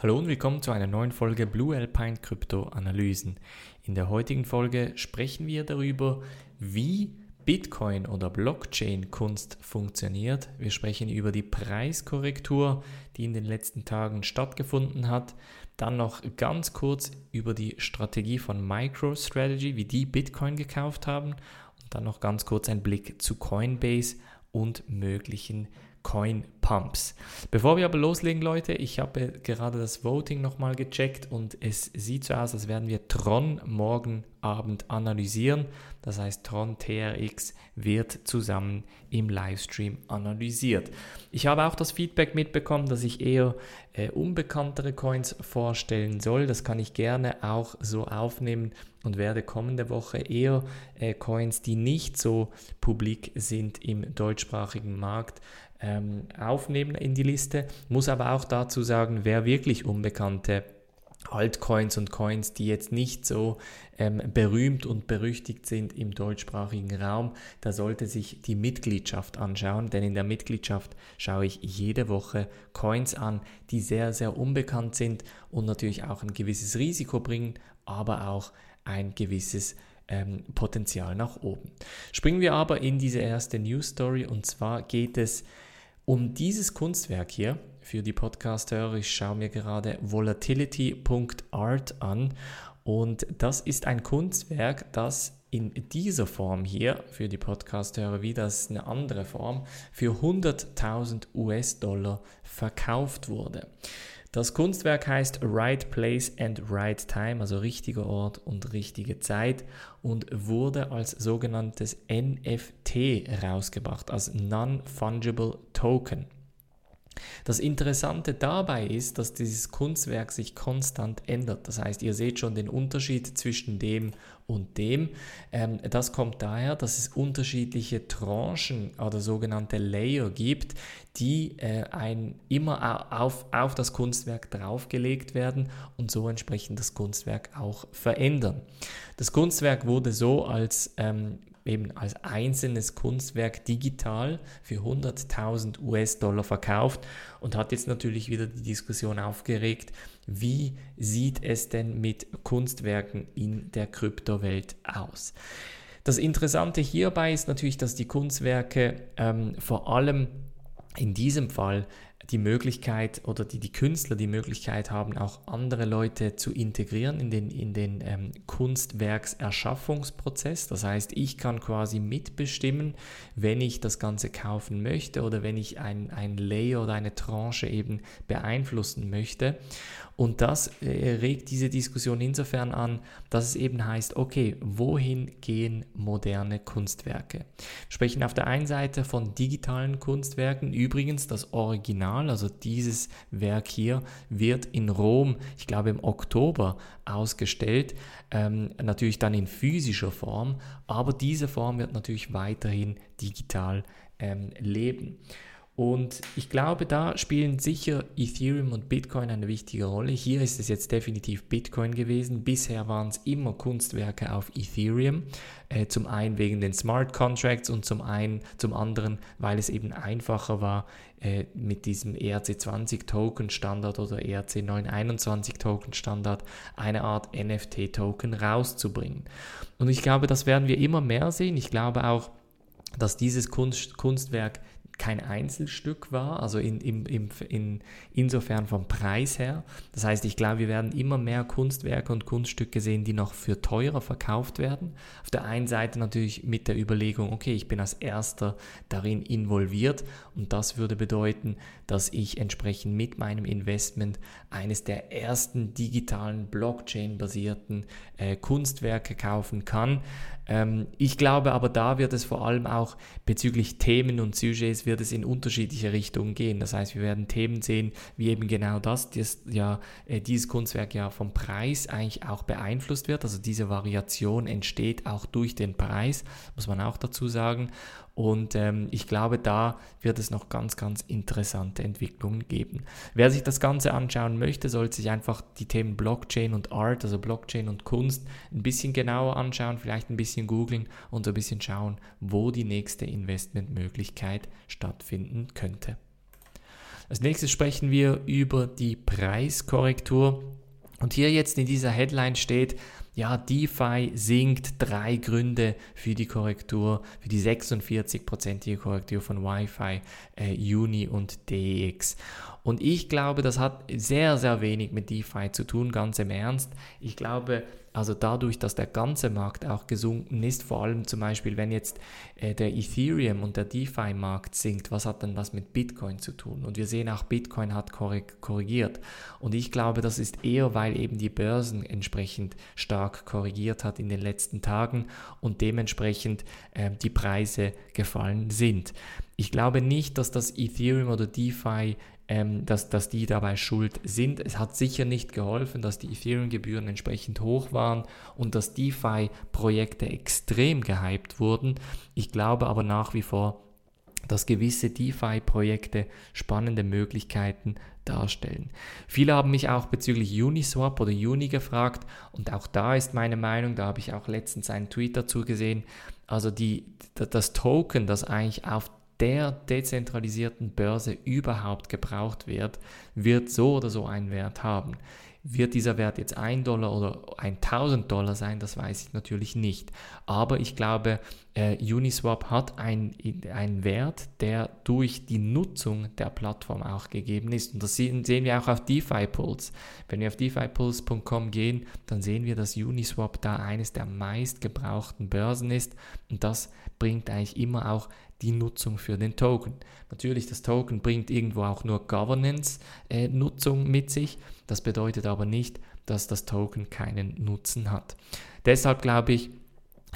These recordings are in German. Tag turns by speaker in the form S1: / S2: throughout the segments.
S1: Hallo und willkommen zu einer neuen Folge Blue Alpine Krypto Analysen. In der heutigen Folge sprechen wir darüber, wie Bitcoin oder Blockchain Kunst funktioniert. Wir sprechen über die Preiskorrektur, die in den letzten Tagen stattgefunden hat. Dann noch ganz kurz über die Strategie von MicroStrategy, wie die Bitcoin gekauft haben. Und dann noch ganz kurz ein Blick zu Coinbase und möglichen Coin Pumps. Bevor wir aber loslegen, Leute, ich habe gerade das Voting nochmal gecheckt und es sieht so aus, als werden wir Tron morgen Abend analysieren. Das heißt, Tron TRX wird zusammen im Livestream analysiert. Ich habe auch das Feedback mitbekommen, dass ich eher äh, unbekanntere Coins vorstellen soll. Das kann ich gerne auch so aufnehmen und werde kommende Woche eher äh, Coins, die nicht so publik sind im deutschsprachigen Markt, ähm, aufnehmen in die Liste. Muss aber auch dazu sagen, wer wirklich unbekannte Altcoins und Coins, die jetzt nicht so ähm, berühmt und berüchtigt sind im deutschsprachigen Raum, da sollte sich die Mitgliedschaft anschauen, denn in der Mitgliedschaft schaue ich jede Woche Coins an, die sehr, sehr unbekannt sind und natürlich auch ein gewisses Risiko bringen, aber auch ein gewisses ähm, Potenzial nach oben. Springen wir aber in diese erste News Story und zwar geht es dieses Kunstwerk hier, für die Podcast-Hörer, ich schaue mir gerade volatility.art an und das ist ein Kunstwerk, das in dieser Form hier, für die Podcast-Hörer wie das eine andere Form, für 100.000 US-Dollar verkauft wurde. Das Kunstwerk heißt Right Place and Right Time, also richtiger Ort und richtige Zeit und wurde als sogenanntes NFT herausgebracht, als Non-Fungible Token. Das Interessante dabei ist, dass dieses Kunstwerk sich konstant ändert. Das heißt, ihr seht schon den Unterschied zwischen dem und dem. Ähm, das kommt daher, dass es unterschiedliche Tranchen oder sogenannte Layer gibt, die äh, ein, immer auf, auf das Kunstwerk draufgelegt werden und so entsprechend das Kunstwerk auch verändern. Das Kunstwerk wurde so als ähm, eben als einzelnes Kunstwerk digital für 100.000 US-Dollar verkauft und hat jetzt natürlich wieder die Diskussion aufgeregt, wie sieht es denn mit Kunstwerken in der Kryptowelt aus? Das Interessante hierbei ist natürlich, dass die Kunstwerke ähm, vor allem in diesem Fall die Möglichkeit oder die, die Künstler die Möglichkeit haben, auch andere Leute zu integrieren in den, in den ähm, Kunstwerkserschaffungsprozess. Das heißt, ich kann quasi mitbestimmen, wenn ich das Ganze kaufen möchte oder wenn ich ein, ein Layer oder eine Tranche eben beeinflussen möchte. Und das äh, regt diese Diskussion insofern an, dass es eben heißt, okay, wohin gehen moderne Kunstwerke? Wir sprechen auf der einen Seite von digitalen Kunstwerken. Übrigens, das Original, also dieses Werk hier, wird in Rom, ich glaube im Oktober, ausgestellt. Ähm, natürlich dann in physischer Form, aber diese Form wird natürlich weiterhin digital ähm, leben. Und ich glaube, da spielen sicher Ethereum und Bitcoin eine wichtige Rolle. Hier ist es jetzt definitiv Bitcoin gewesen. Bisher waren es immer Kunstwerke auf Ethereum. Äh, zum einen wegen den Smart Contracts und zum, einen, zum anderen, weil es eben einfacher war, äh, mit diesem ERC20 Token Standard oder ERC 921 Token Standard eine Art NFT Token rauszubringen. Und ich glaube, das werden wir immer mehr sehen. Ich glaube auch, dass dieses Kunst, Kunstwerk kein Einzelstück war, also in, in, in, in, insofern vom Preis her. Das heißt, ich glaube, wir werden immer mehr Kunstwerke und Kunststücke sehen, die noch für teurer verkauft werden. Auf der einen Seite natürlich mit der Überlegung, okay, ich bin als erster darin involviert und das würde bedeuten, dass ich entsprechend mit meinem Investment eines der ersten digitalen Blockchain-basierten äh, Kunstwerke kaufen kann. Ähm, ich glaube aber, da wird es vor allem auch bezüglich Themen und Sujets wird es in unterschiedliche Richtungen gehen. Das heißt, wir werden Themen sehen, wie eben genau das, dass ja äh, dieses Kunstwerk ja vom Preis eigentlich auch beeinflusst wird. Also diese Variation entsteht auch durch den Preis, muss man auch dazu sagen. Und ähm, ich glaube, da wird es noch ganz, ganz interessante Entwicklungen geben. Wer sich das Ganze anschauen möchte, sollte sich einfach die Themen Blockchain und Art, also Blockchain und Kunst, ein bisschen genauer anschauen, vielleicht ein bisschen googeln und ein bisschen schauen, wo die nächste Investmentmöglichkeit stattfinden könnte. Als nächstes sprechen wir über die Preiskorrektur. Und hier jetzt in dieser Headline steht, ja, DeFi sinkt drei Gründe für die Korrektur, für die 46-prozentige Korrektur von Wi-Fi, äh, Uni und DEX. Und ich glaube, das hat sehr, sehr wenig mit DeFi zu tun, ganz im Ernst. Ich glaube, also dadurch, dass der ganze Markt auch gesunken ist, vor allem zum Beispiel, wenn jetzt äh, der Ethereum und der DeFi-Markt sinkt, was hat denn das mit Bitcoin zu tun? Und wir sehen auch, Bitcoin hat korrigiert. Und ich glaube, das ist eher, weil eben die Börsen entsprechend stark korrigiert hat in den letzten Tagen und dementsprechend äh, die Preise gefallen sind. Ich glaube nicht, dass das Ethereum oder DeFi ähm, dass, dass die dabei schuld sind. Es hat sicher nicht geholfen, dass die Ethereum-Gebühren entsprechend hoch waren und dass DeFi-Projekte extrem gehypt wurden. Ich glaube aber nach wie vor, dass gewisse DeFi-Projekte spannende Möglichkeiten darstellen. Viele haben mich auch bezüglich Uniswap oder Uni gefragt und auch da ist meine Meinung, da habe ich auch letztens einen Tweet dazu gesehen, also die, das Token, das eigentlich auf der dezentralisierten Börse überhaupt gebraucht wird, wird so oder so einen Wert haben. Wird dieser Wert jetzt 1 Dollar oder 1000 Dollar sein, das weiß ich natürlich nicht. Aber ich glaube, äh, Uniswap hat einen Wert, der durch die Nutzung der Plattform auch gegeben ist. Und das sehen, sehen wir auch auf DeFi-Pools. Wenn wir auf defipools.com gehen, dann sehen wir, dass Uniswap da eines der meistgebrauchten Börsen ist. Und das bringt eigentlich immer auch die Nutzung für den Token. Natürlich, das Token bringt irgendwo auch nur Governance-Nutzung äh, mit sich. Das bedeutet aber nicht, dass das Token keinen Nutzen hat. Deshalb glaube ich,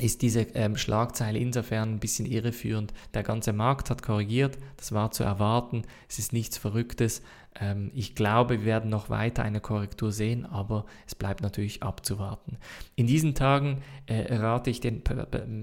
S1: ist diese ähm, Schlagzeile insofern ein bisschen irreführend. Der ganze Markt hat korrigiert, das war zu erwarten, es ist nichts Verrücktes. Ähm, ich glaube, wir werden noch weiter eine Korrektur sehen, aber es bleibt natürlich abzuwarten. In diesen Tagen äh, rate ich den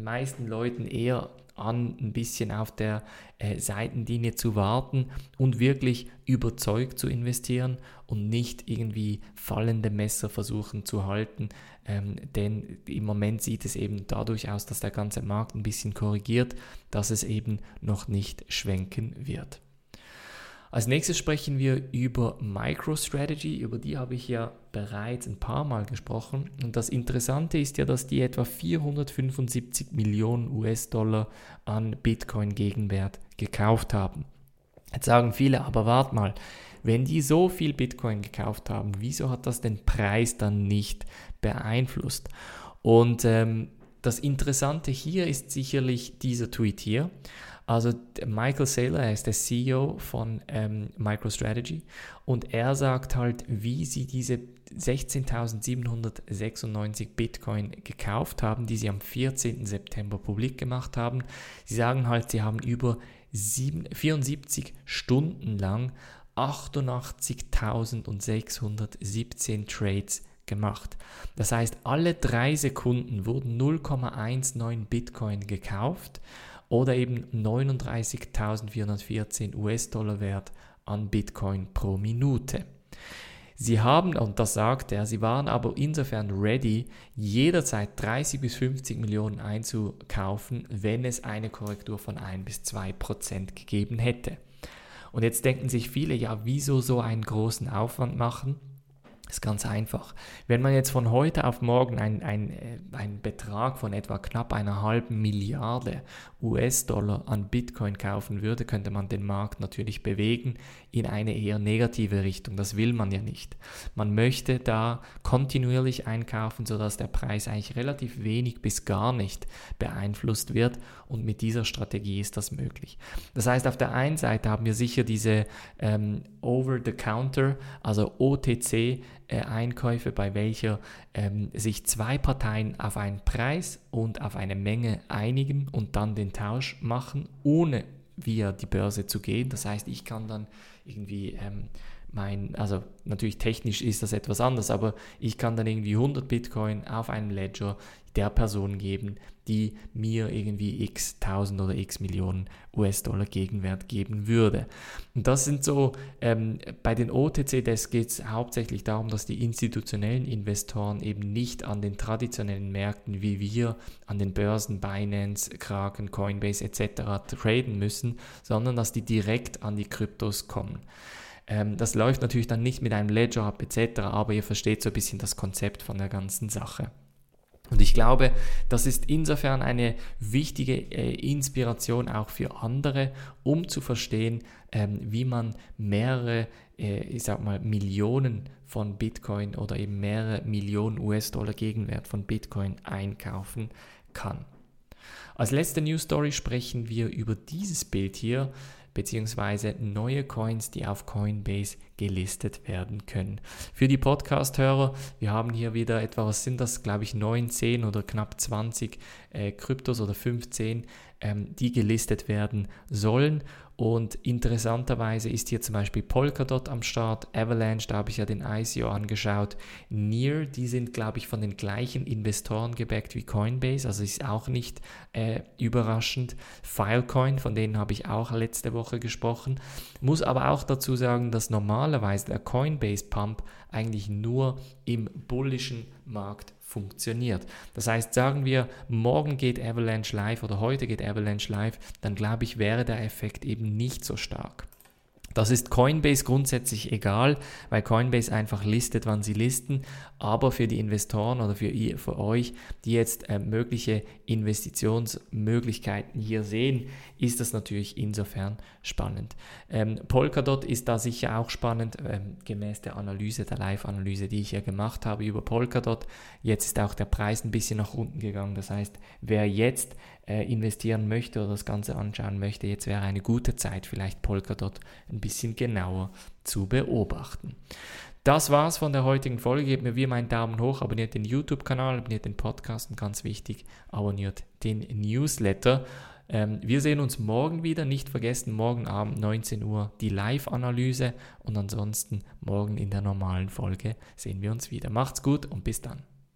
S1: meisten Leuten eher an, ein bisschen auf der äh, Seitenlinie zu warten und wirklich überzeugt zu investieren und nicht irgendwie fallende Messer versuchen zu halten. Ähm, denn im Moment sieht es eben dadurch aus, dass der ganze Markt ein bisschen korrigiert, dass es eben noch nicht schwenken wird. Als nächstes sprechen wir über MicroStrategy, über die habe ich ja bereits ein paar Mal gesprochen. Und das Interessante ist ja, dass die etwa 475 Millionen US-Dollar an Bitcoin-Gegenwert gekauft haben. Jetzt sagen viele, aber wart mal, wenn die so viel Bitcoin gekauft haben, wieso hat das den Preis dann nicht beeinflusst? Und ähm, das Interessante hier ist sicherlich dieser Tweet hier. Also Michael Saylor, er ist der CEO von ähm, MicroStrategy und er sagt halt, wie sie diese 16.796 Bitcoin gekauft haben, die sie am 14. September publik gemacht haben. Sie sagen halt, sie haben über 7, 74 Stunden lang 88.617 Trades gemacht. Das heißt, alle drei Sekunden wurden 0,19 Bitcoin gekauft oder eben 39.414 US-Dollar wert an Bitcoin pro Minute. Sie haben, und das sagt er, sie waren aber insofern ready, jederzeit 30 bis 50 Millionen einzukaufen, wenn es eine Korrektur von 1 bis 2 Prozent gegeben hätte. Und jetzt denken sich viele, ja, wieso so einen großen Aufwand machen? Ist ganz einfach. Wenn man jetzt von heute auf morgen einen ein Betrag von etwa knapp einer halben Milliarde US-Dollar an Bitcoin kaufen würde, könnte man den Markt natürlich bewegen in eine eher negative Richtung. Das will man ja nicht. Man möchte da kontinuierlich einkaufen, sodass der Preis eigentlich relativ wenig bis gar nicht beeinflusst wird und mit dieser Strategie ist das möglich. Das heißt, auf der einen Seite haben wir sicher diese ähm, Over-the-Counter, also OTC, äh, Einkäufe, bei welcher ähm, sich zwei Parteien auf einen Preis und auf eine Menge einigen und dann den Tausch machen, ohne via die Börse zu gehen. Das heißt, ich kann dann irgendwie ähm, mein, also natürlich technisch ist das etwas anders, aber ich kann dann irgendwie 100 Bitcoin auf einem Ledger der Person geben, die mir irgendwie x tausend oder x Millionen US-Dollar Gegenwert geben würde. Und das sind so, ähm, bei den OTC-Desks geht es hauptsächlich darum, dass die institutionellen Investoren eben nicht an den traditionellen Märkten wie wir, an den Börsen, Binance, Kraken, Coinbase etc. traden müssen, sondern dass die direkt an die Kryptos kommen. Ähm, das läuft natürlich dann nicht mit einem Ledger ab etc., aber ihr versteht so ein bisschen das Konzept von der ganzen Sache. Und ich glaube, das ist insofern eine wichtige äh, Inspiration auch für andere, um zu verstehen, ähm, wie man mehrere, äh, ich sag mal, Millionen von Bitcoin oder eben mehrere Millionen US-Dollar Gegenwert von Bitcoin einkaufen kann. Als letzte News Story sprechen wir über dieses Bild hier beziehungsweise neue Coins, die auf Coinbase gelistet werden können. Für die Podcast-Hörer, wir haben hier wieder etwa, was sind das, glaube ich, 9, 10 oder knapp 20 äh, Kryptos oder 15, ähm, die gelistet werden sollen. Und interessanterweise ist hier zum Beispiel Polkadot am Start, Avalanche, da habe ich ja den ICO angeschaut, Near, die sind, glaube ich, von den gleichen Investoren gebackt wie Coinbase, also ist auch nicht äh, überraschend. Filecoin, von denen habe ich auch letzte Woche gesprochen. Muss aber auch dazu sagen, dass normalerweise der Coinbase Pump eigentlich nur im bullischen Markt funktioniert. Das heißt, sagen wir, morgen geht Avalanche live oder heute geht Avalanche live, dann glaube ich, wäre der Effekt eben nicht so stark. Das ist Coinbase grundsätzlich egal, weil Coinbase einfach listet, wann sie listen. Aber für die Investoren oder für, für euch, die jetzt äh, mögliche Investitionsmöglichkeiten hier sehen, ist das natürlich insofern spannend. Ähm, Polkadot ist da sicher auch spannend, ähm, gemäß der Analyse, der Live-Analyse, die ich ja gemacht habe über Polkadot. Jetzt ist auch der Preis ein bisschen nach unten gegangen. Das heißt, wer jetzt investieren möchte oder das Ganze anschauen möchte, jetzt wäre eine gute Zeit, vielleicht Polkadot ein bisschen genauer zu beobachten. Das war's von der heutigen Folge. Gebt mir wie meinen Daumen hoch, abonniert den YouTube-Kanal, abonniert den Podcast und ganz wichtig, abonniert den Newsletter. Ähm, wir sehen uns morgen wieder. Nicht vergessen, morgen Abend 19 Uhr die Live-Analyse und ansonsten morgen in der normalen Folge sehen wir uns wieder. Macht's gut und bis dann.